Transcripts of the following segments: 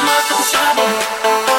Check this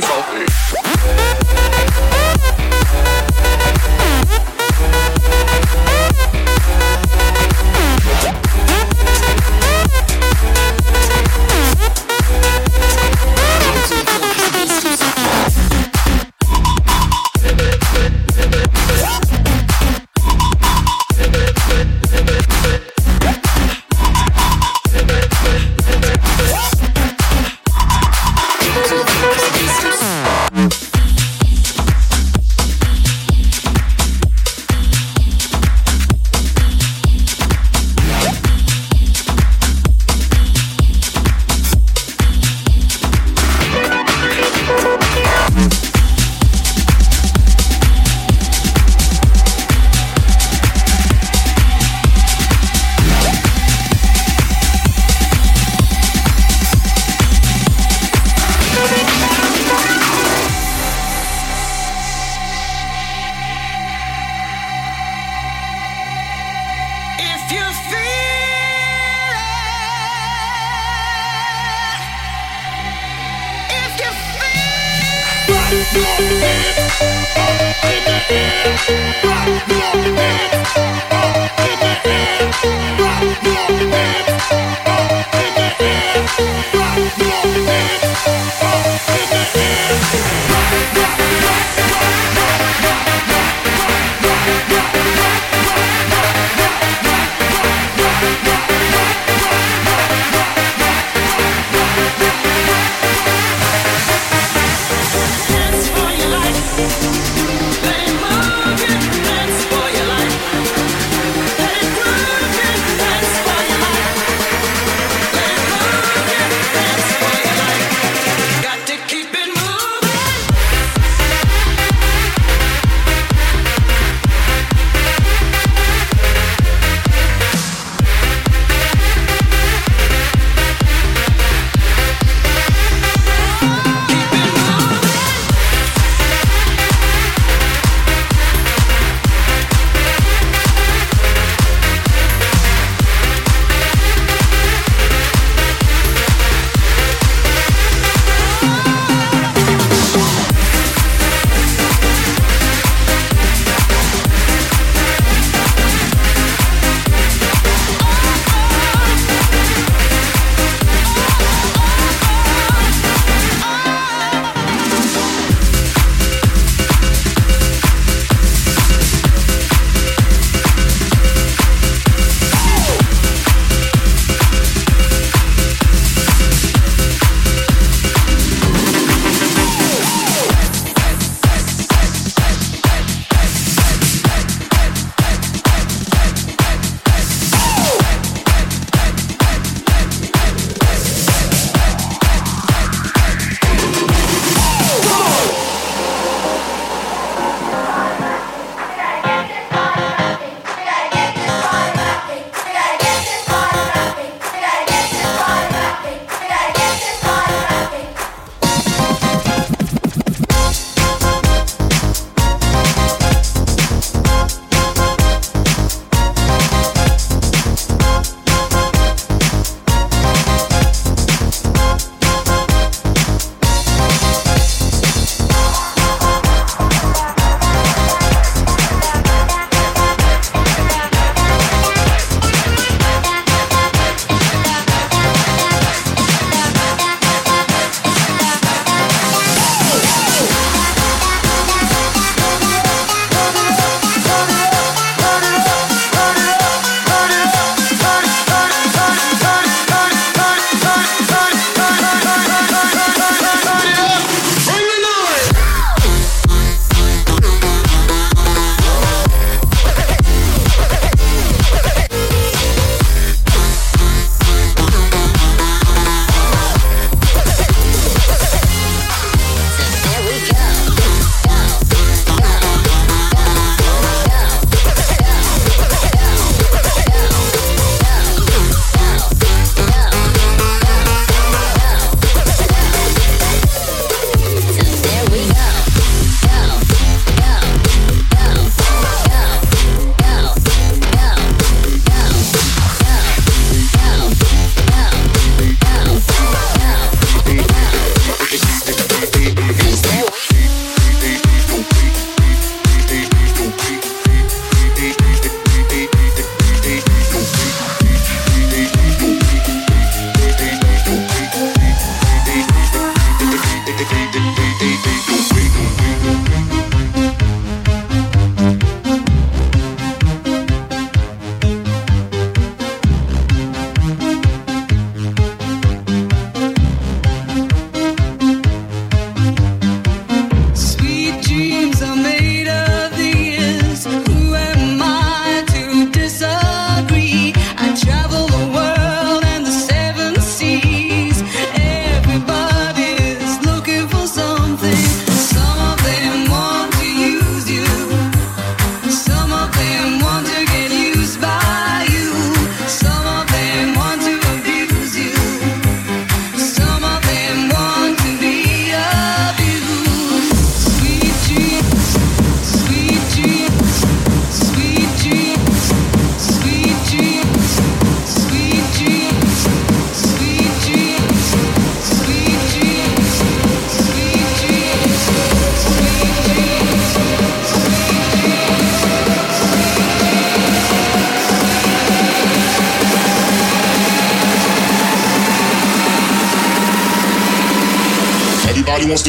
Let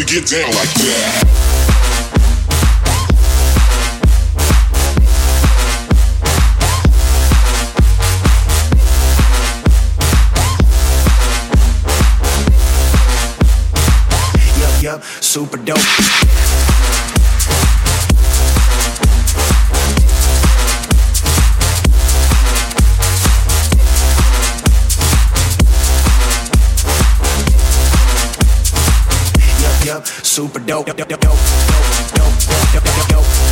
get down like that. Super dope. super dope. dope, dope, dope, dope, dope, dope, dope, dope.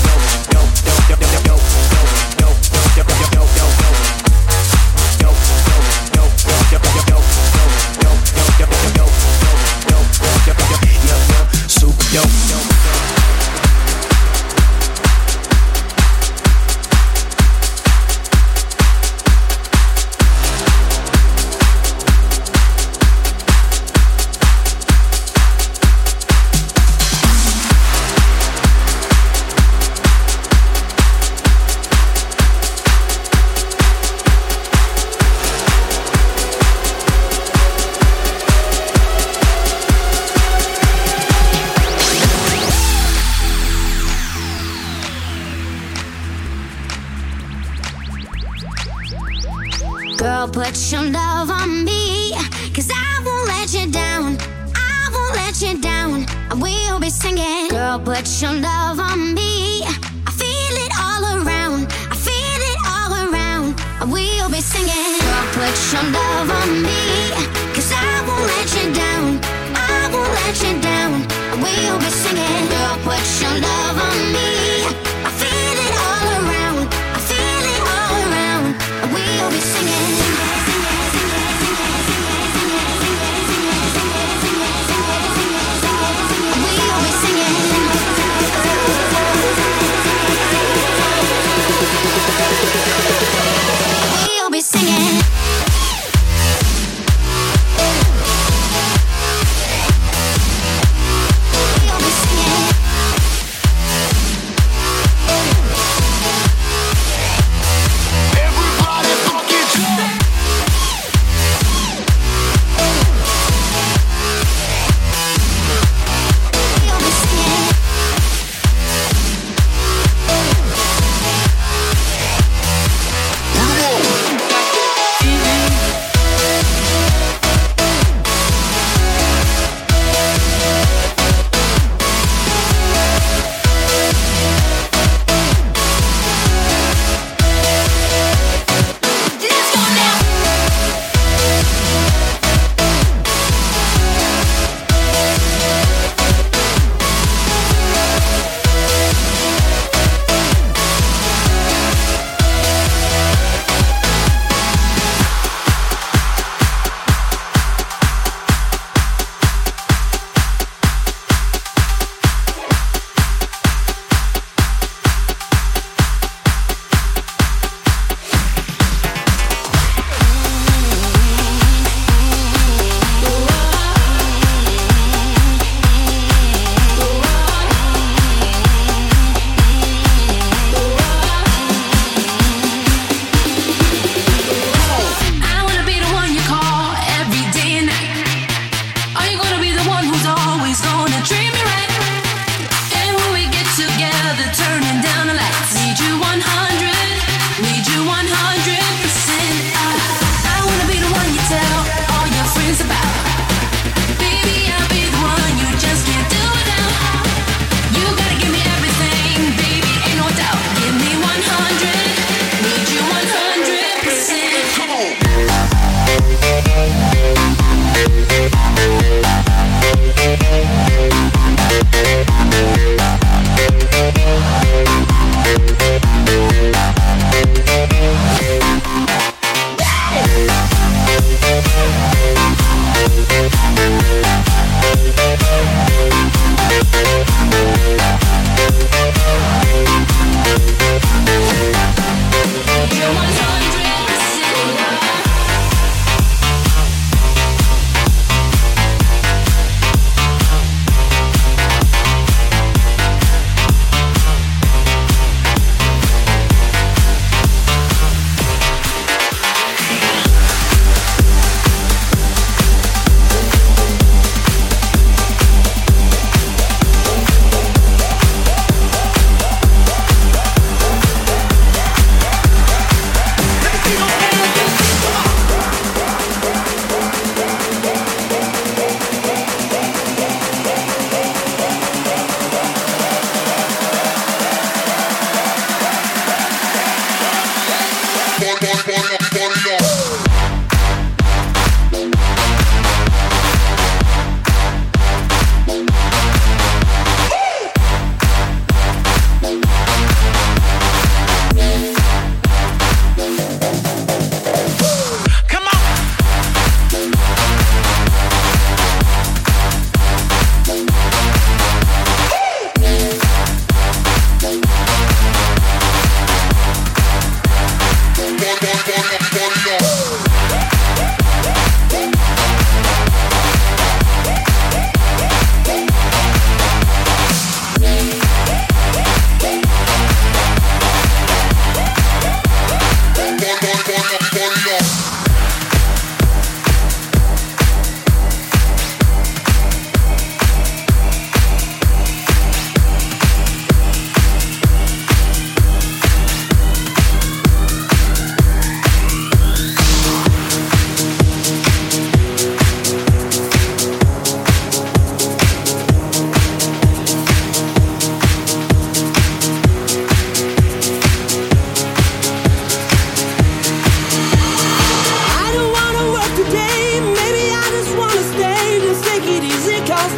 Girl, put your love on me. Cause I won't let you down. I won't let you down. I will be singing. Girl, put your love on me. I feel it all around. I feel it all around. I will be singing. Girl, put your love on me.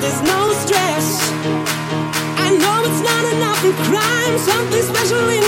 there's no stress. I know it's not enough to crime, something special.